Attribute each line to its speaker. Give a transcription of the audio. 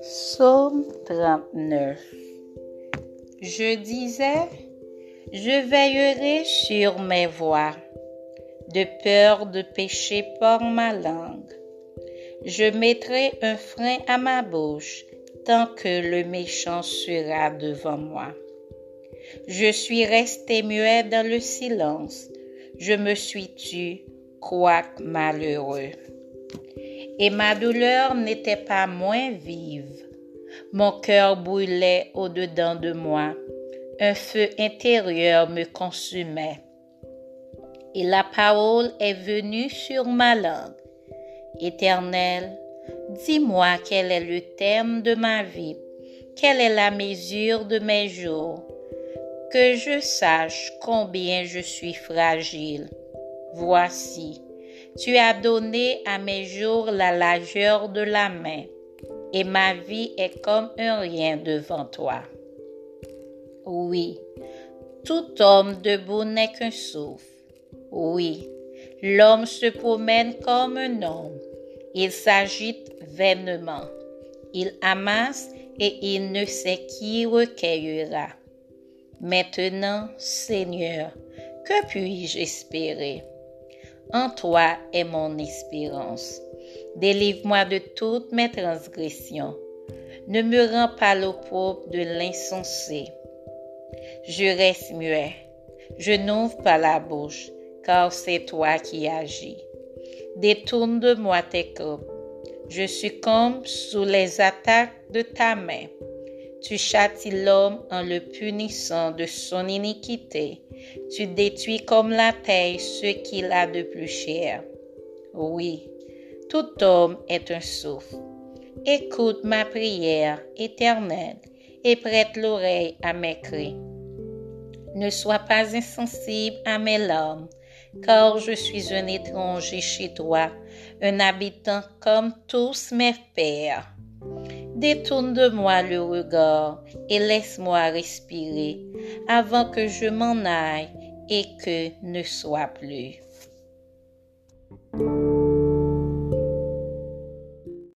Speaker 1: Psaume 39 Je disais, je veillerai sur mes voies, de peur de pécher par ma langue. Je mettrai un frein à ma bouche tant que le méchant sera devant moi. Je suis resté muet dans le silence. Je me suis tu, quoique malheureux et ma douleur n'était pas moins vive. Mon cœur brûlait au-dedans de moi. Un feu intérieur me consumait. Et la parole est venue sur ma langue. Éternel, dis-moi quel est le thème de ma vie, quelle est la mesure de mes jours, que je sache combien je suis fragile. Voici, tu as donné à mes jours la largeur de la main, et ma vie est comme un rien devant toi. Oui, tout homme debout n'est qu'un souffle. Oui, l'homme se promène comme un homme. Il s'agite vainement. Il amasse et il ne sait qui recueillera. Maintenant, Seigneur, que puis-je espérer? En toi est mon espérance. Délivre-moi de toutes mes transgressions. Ne me rends pas l'opprobre de l'insensé. Je reste muet. Je n'ouvre pas la bouche, car c'est toi qui agis. Détourne de moi tes corps. Je succombe sous les attaques de ta main. Tu châties l'homme en le punissant de son iniquité. Tu détruis comme la terre ce qu'il a de plus cher. Oui, tout homme est un souffle. Écoute ma prière éternelle et prête l'oreille à mes cris. Ne sois pas insensible à mes larmes, car je suis un étranger chez toi, un habitant comme tous mes pères. Détourne de moi le regard et laisse-moi respirer avant que je m'en aille et que ne soit plus.